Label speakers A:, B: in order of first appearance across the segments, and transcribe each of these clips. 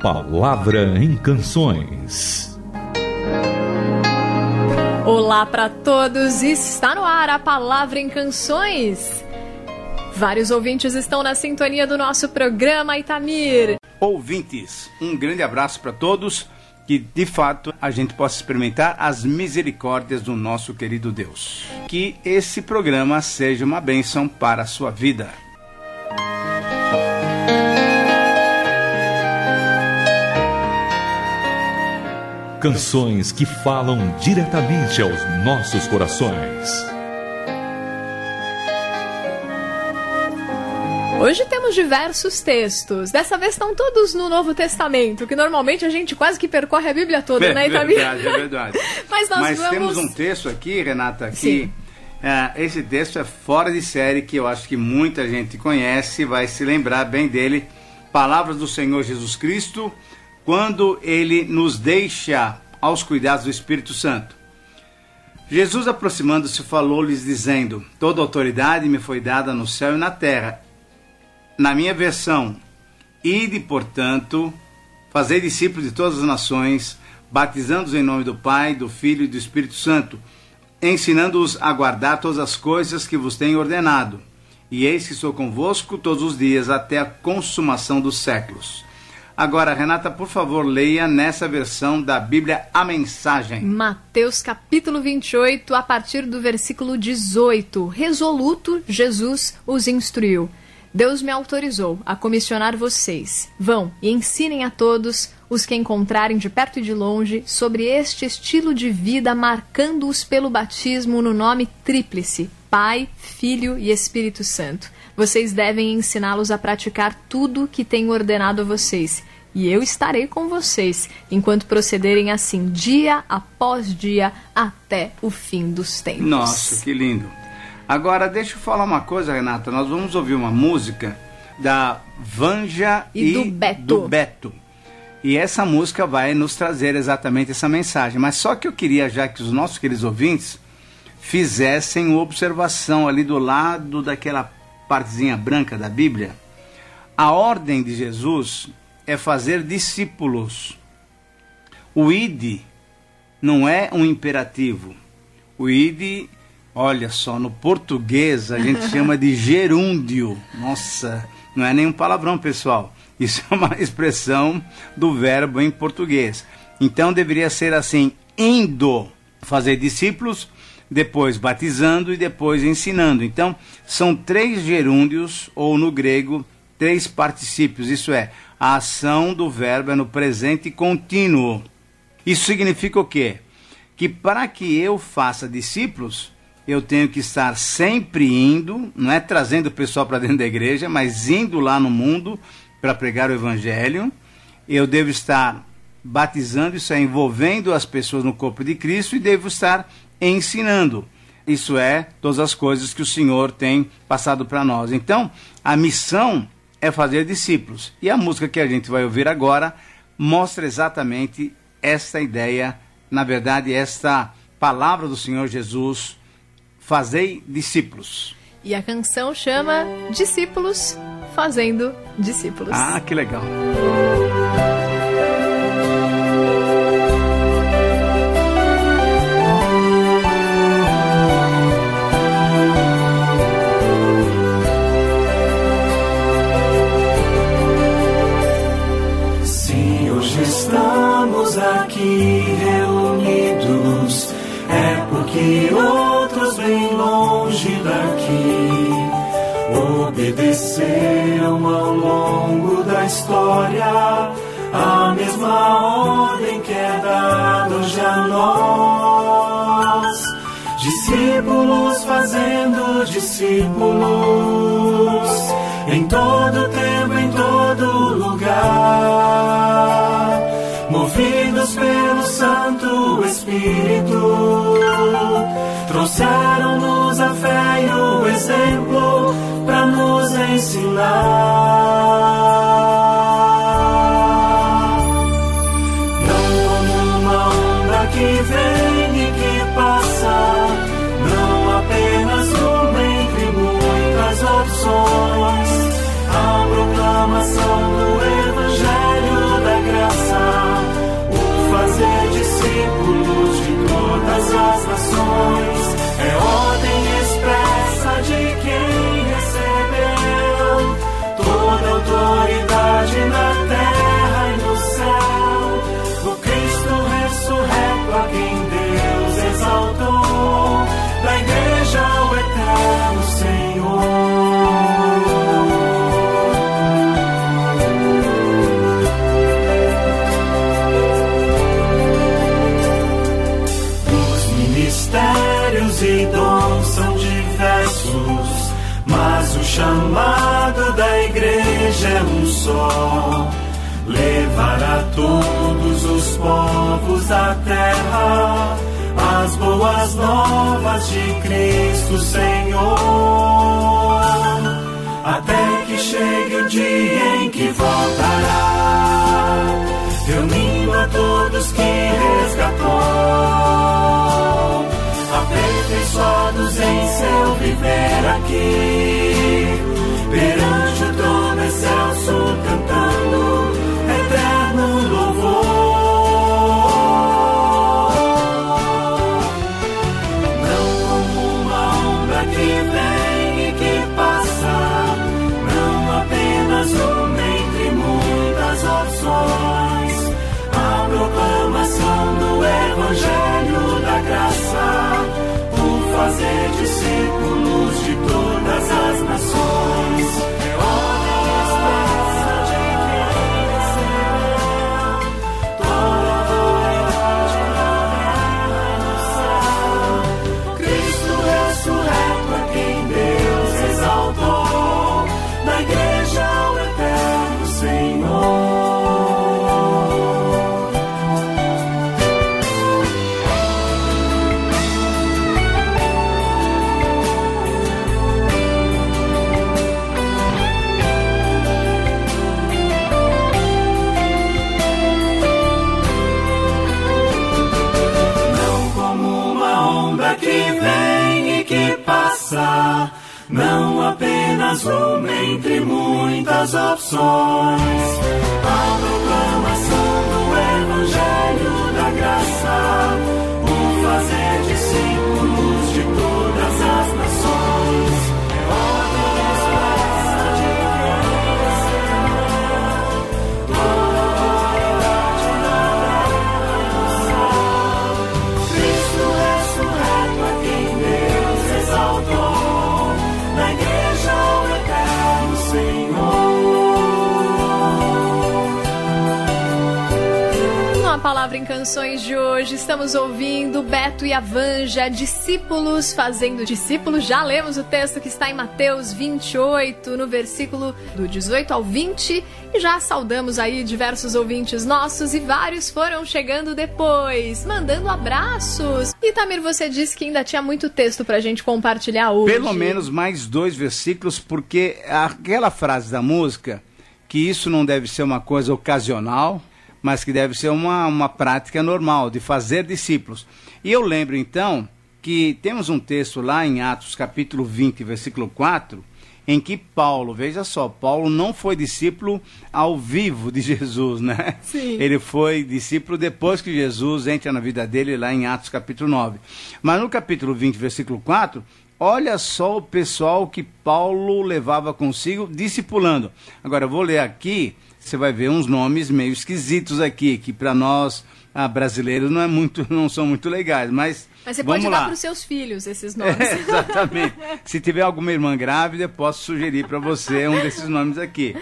A: Palavra em Canções.
B: Olá para todos, está no ar a Palavra em Canções. Vários ouvintes estão na sintonia do nosso programa Itamir.
C: Ouvintes, um grande abraço para todos. Que de fato a gente possa experimentar as misericórdias do nosso querido Deus. Que esse programa seja uma bênção para a sua vida.
A: Canções que falam diretamente aos nossos corações.
B: Hoje temos diversos textos. Dessa vez estão todos no Novo Testamento, que normalmente a gente quase que percorre a Bíblia toda,
C: é,
B: né,
C: Itamir? É verdade, é verdade.
B: Mas nós
C: Mas
B: vamos...
C: temos um texto aqui, Renata, que
B: Sim.
C: é, esse texto é fora de série, que eu acho que muita gente conhece, vai se lembrar bem dele. Palavras do Senhor Jesus Cristo, quando ele nos deixa aos cuidados do Espírito Santo. Jesus, aproximando-se, falou-lhes, dizendo: Toda autoridade me foi dada no céu e na terra. Na minha versão, ide, portanto, fazei discípulos de todas as nações, batizando-os em nome do Pai, do Filho e do Espírito Santo, ensinando-os a guardar todas as coisas que vos tenho ordenado. E eis que sou convosco todos os dias até a consumação dos séculos. Agora, Renata, por favor, leia nessa versão da Bíblia a mensagem.
B: Mateus capítulo 28, a partir do versículo 18. Resoluto, Jesus os instruiu. Deus me autorizou a comissionar vocês. Vão e ensinem a todos os que encontrarem de perto e de longe sobre este estilo de vida, marcando-os pelo batismo no nome tríplice: Pai, Filho e Espírito Santo. Vocês devem ensiná-los a praticar tudo que tenho ordenado a vocês. E eu estarei com vocês enquanto procederem assim, dia após dia, até o fim dos tempos.
C: Nossa, que lindo. Agora, deixa eu falar uma coisa, Renata. Nós vamos ouvir uma música da Vanja
B: E do Beto.
C: do Beto. E essa música vai nos trazer exatamente essa mensagem. Mas só que eu queria já que os nossos queridos ouvintes fizessem uma observação ali do lado daquela partezinha branca da Bíblia. A ordem de Jesus é fazer discípulos. O id não é um imperativo. O id, olha só, no português a gente chama de gerúndio. Nossa, não é nenhum palavrão, pessoal. Isso é uma expressão do verbo em português. Então deveria ser assim: indo fazer discípulos, depois batizando e depois ensinando. Então são três gerúndios, ou no grego, três particípios. Isso é, a ação do verbo é no presente contínuo. Isso significa o quê? Que para que eu faça discípulos, eu tenho que estar sempre indo, não é trazendo o pessoal para dentro da igreja, mas indo lá no mundo para pregar o evangelho. Eu devo estar batizando, isso é, envolvendo as pessoas no corpo de Cristo e devo estar ensinando. Isso é, todas as coisas que o Senhor tem passado para nós. Então, a missão é fazer discípulos. E a música que a gente vai ouvir agora mostra exatamente esta ideia, na verdade, esta palavra do Senhor Jesus: fazei discípulos.
B: E a canção chama Discípulos Fazendo Discípulos.
C: Ah, que legal.
D: Nós. Discípulos fazendo discípulos em todo tempo, em todo lugar, movidos pelo Santo Espírito, trouxeram-nos a fé e o exemplo para nos ensinar. Mas o chamado da igreja é um só. Levar a todos os povos da terra as boas novas de Cristo Senhor. Até que chegue o dia em que voltará, reunindo a todos que resgatou, aperfeiçoados em seu viver aqui, passa, não apenas uma entre muitas opções. A proclamação do Evangelho da Graça, por fazer discípulos de todas as nações.
B: Palavra em Canções de hoje, estamos ouvindo Beto e a Vanja, discípulos fazendo discípulos. Já lemos o texto que está em Mateus 28, no versículo do 18 ao 20, e já saudamos aí diversos ouvintes nossos e vários foram chegando depois, mandando abraços. E Tamir, você disse que ainda tinha muito texto pra gente compartilhar hoje.
C: Pelo menos mais dois versículos, porque aquela frase da música, que isso não deve ser uma coisa ocasional, mas que deve ser uma, uma prática normal, de fazer discípulos. E eu lembro então que temos um texto lá em Atos capítulo 20, versículo 4, em que Paulo, veja só, Paulo não foi discípulo ao vivo de Jesus, né?
B: Sim.
C: Ele foi discípulo depois que Jesus entra na vida dele, lá em Atos capítulo 9. Mas no capítulo 20, versículo 4, olha só o pessoal que Paulo levava consigo discipulando. Agora, eu vou ler aqui, você vai ver uns nomes meio esquisitos aqui, que para nós ah, brasileiros não, é muito, não são muito legais, mas.
B: Mas você
C: vamos
B: pode
C: lá.
B: dar para os seus filhos esses nomes.
C: É, exatamente. Se tiver alguma irmã grávida, posso sugerir para você um desses nomes aqui.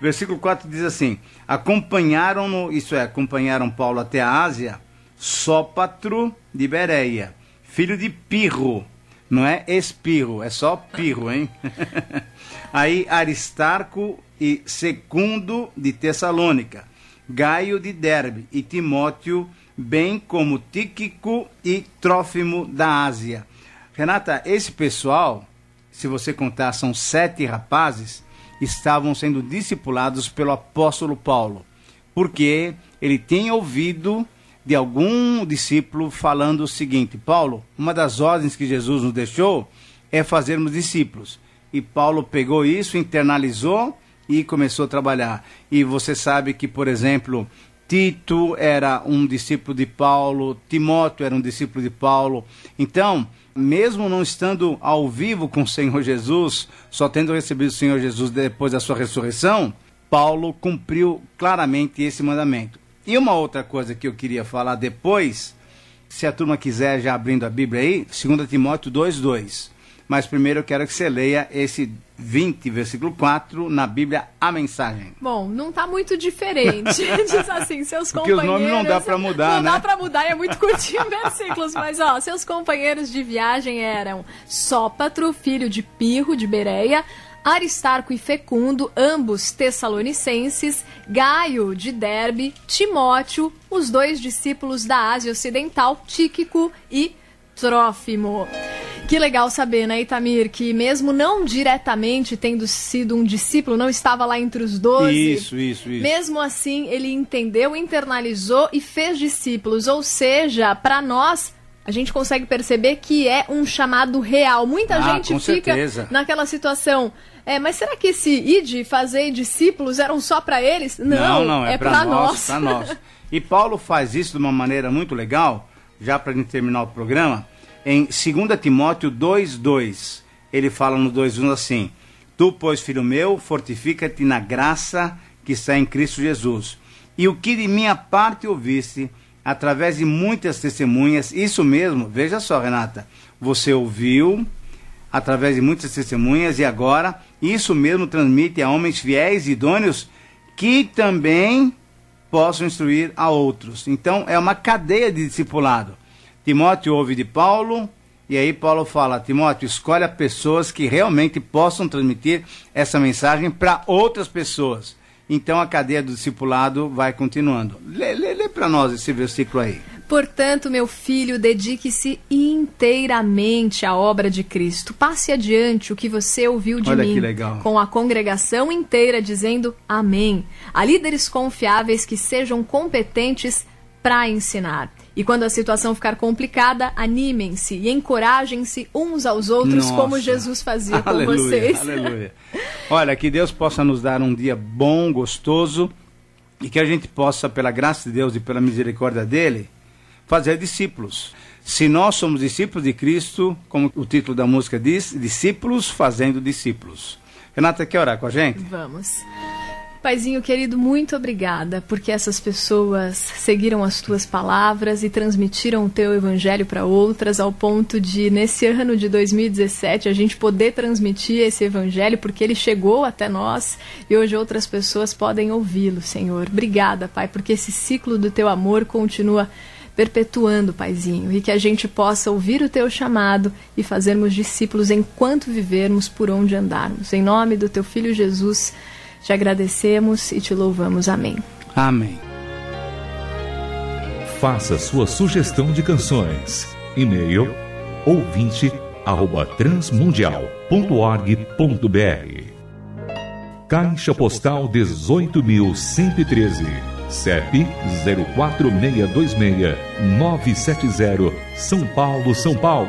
C: Versículo 4 diz assim: Acompanharam-no, isso é, acompanharam Paulo até a Ásia, Sópatro de Bereia, filho de Pirro. Não é Espirro, é só Pirro, hein? Aí Aristarco e Secundo de Tessalônica, Gaio de Derbe e Timóteo, bem como Tíquico e Trófimo da Ásia. Renata, esse pessoal, se você contar, são sete rapazes, estavam sendo discipulados pelo apóstolo Paulo, porque ele tem ouvido de algum discípulo falando o seguinte: Paulo, uma das ordens que Jesus nos deixou é fazermos discípulos. E Paulo pegou isso, internalizou e começou a trabalhar. E você sabe que, por exemplo, Tito era um discípulo de Paulo, Timóteo era um discípulo de Paulo. Então, mesmo não estando ao vivo com o Senhor Jesus, só tendo recebido o Senhor Jesus depois da sua ressurreição, Paulo cumpriu claramente esse mandamento. E uma outra coisa que eu queria falar depois, se a turma quiser já abrindo a Bíblia aí, 2 Timóteo 2:2. Mas primeiro eu quero que você leia esse 20, versículo 4, na Bíblia, a mensagem.
B: Bom, não está muito diferente. Diz assim, seus
C: Porque
B: companheiros...
C: os nomes não dá para mudar,
B: não
C: né?
B: dá para mudar, é muito curtinho versículos. Mas, ó, seus companheiros de viagem eram Sópatro, filho de Pirro, de Bereia, Aristarco e Fecundo, ambos tessalonicenses, Gaio, de Derbe, Timóteo, os dois discípulos da Ásia Ocidental, Tíquico e Trófimo. Que legal saber, né, Itamir, que mesmo não diretamente tendo sido um discípulo, não estava lá entre os doze.
C: Isso, isso, isso.
B: Mesmo assim, ele entendeu, internalizou e fez discípulos. Ou seja, para nós, a gente consegue perceber que é um chamado real. Muita
C: Ah,
B: gente fica
C: certeza.
B: naquela situação. É, mas será que esse id, fazer discípulos, eram só para eles? Não,
C: não, é,
B: é
C: para nós,
B: nós.
C: nós. E Paulo faz isso de uma maneira muito legal, já para gente terminar o programa, em 2 Timóteo 2:2. Ele fala no 2:1 assim: Tu, pois, filho meu, fortifica-te na graça que está em Cristo Jesus. E o que de minha parte ouviste, através de muitas testemunhas, isso mesmo, veja só, Renata, você ouviu através de muitas testemunhas e agora isso mesmo transmite a homens fiéis e idôneos que também possam instruir a outros. Então é uma cadeia de discipulado. Timóteo ouve de Paulo e aí Paulo fala: Timóteo, escolha pessoas que realmente possam transmitir essa mensagem para outras pessoas. Então a cadeia do discipulado vai continuando. Lê, lê, lê para nós esse versículo aí.
B: Portanto, meu filho, dedique-se inteiramente à obra de Cristo. Passe adiante o que você ouviu de
C: Olha
B: mim,
C: que legal.
B: com a congregação inteira dizendo amém. A líderes confiáveis que sejam competentes para ensinar. E quando a situação ficar complicada, animem-se e encorajem-se uns aos outros,
C: Nossa.
B: como Jesus fazia com
C: Aleluia,
B: vocês.
C: Aleluia. Olha, que Deus possa nos dar um dia bom, gostoso, e que a gente possa, pela graça de Deus e pela misericórdia dele, fazer discípulos. Se nós somos discípulos de Cristo, como o título da música diz, discípulos fazendo discípulos. Renata, quer orar com a gente?
B: Vamos. Paizinho querido, muito obrigada porque essas pessoas seguiram as tuas palavras e transmitiram o teu evangelho para outras, ao ponto de, nesse ano de 2017, a gente poder transmitir esse evangelho porque ele chegou até nós e hoje outras pessoas podem ouvi-lo, Senhor. Obrigada, Pai, porque esse ciclo do teu amor continua perpetuando, Paizinho, e que a gente possa ouvir o teu chamado e fazermos discípulos enquanto vivermos por onde andarmos. Em nome do teu filho Jesus. Te agradecemos e te louvamos. Amém.
C: Amém.
A: Faça sua sugestão de canções. E-mail ouvinte arroba transmundial.org.br Caixa Postal 18.113 CEP 04626-970 São Paulo, São Paulo